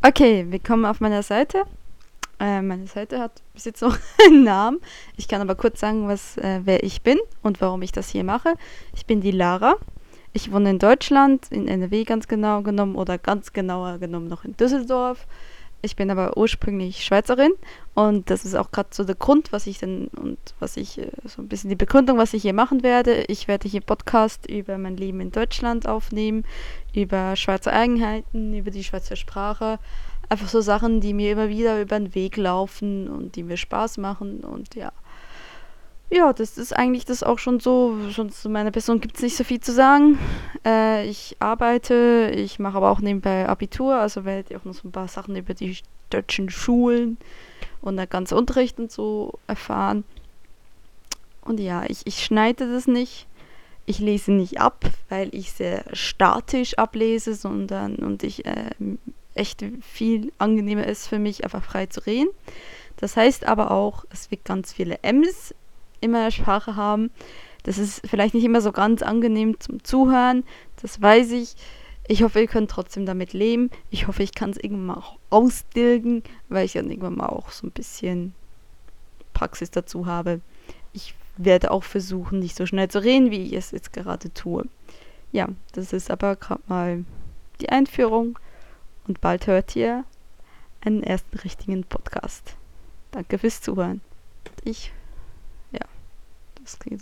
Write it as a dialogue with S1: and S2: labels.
S1: Okay, willkommen auf meiner Seite. Äh, meine Seite hat bis jetzt noch einen Namen. Ich kann aber kurz sagen, was, äh, wer ich bin und warum ich das hier mache. Ich bin die Lara. Ich wohne in Deutschland, in NRW ganz genau genommen oder ganz genauer genommen noch in Düsseldorf. Ich bin aber ursprünglich Schweizerin und das ist auch gerade so der Grund, was ich denn und was ich, äh, so ein bisschen die Begründung, was ich hier machen werde. Ich werde hier Podcast über mein Leben in Deutschland aufnehmen, über Schweizer Eigenheiten, über die Schweizer Sprache. Einfach so Sachen, die mir immer wieder über den Weg laufen und die mir Spaß machen und ja. Ja, das ist eigentlich das auch schon so. Schon zu meiner Person gibt es nicht so viel zu sagen. Äh, ich arbeite, ich mache aber auch nebenbei Abitur, also werde ich auch noch so ein paar Sachen über die deutschen Schulen und der ganze Unterricht und so erfahren. Und ja, ich, ich schneide das nicht. Ich lese nicht ab, weil ich sehr statisch ablese, sondern und ich äh, echt viel angenehmer ist für mich, einfach frei zu reden. Das heißt aber auch, es wird ganz viele M's in meiner Sprache haben. Das ist vielleicht nicht immer so ganz angenehm zum Zuhören, das weiß ich. Ich hoffe, ihr könnt trotzdem damit leben. Ich hoffe, ich kann es irgendwann mal auch austilgen, weil ich dann irgendwann mal auch so ein bisschen Praxis dazu habe. Ich werde auch versuchen, nicht so schnell zu reden, wie ich es jetzt gerade tue. Ja, das ist aber gerade mal die Einführung und bald hört ihr einen ersten richtigen Podcast. Danke fürs Zuhören. Ich, ja, das klingt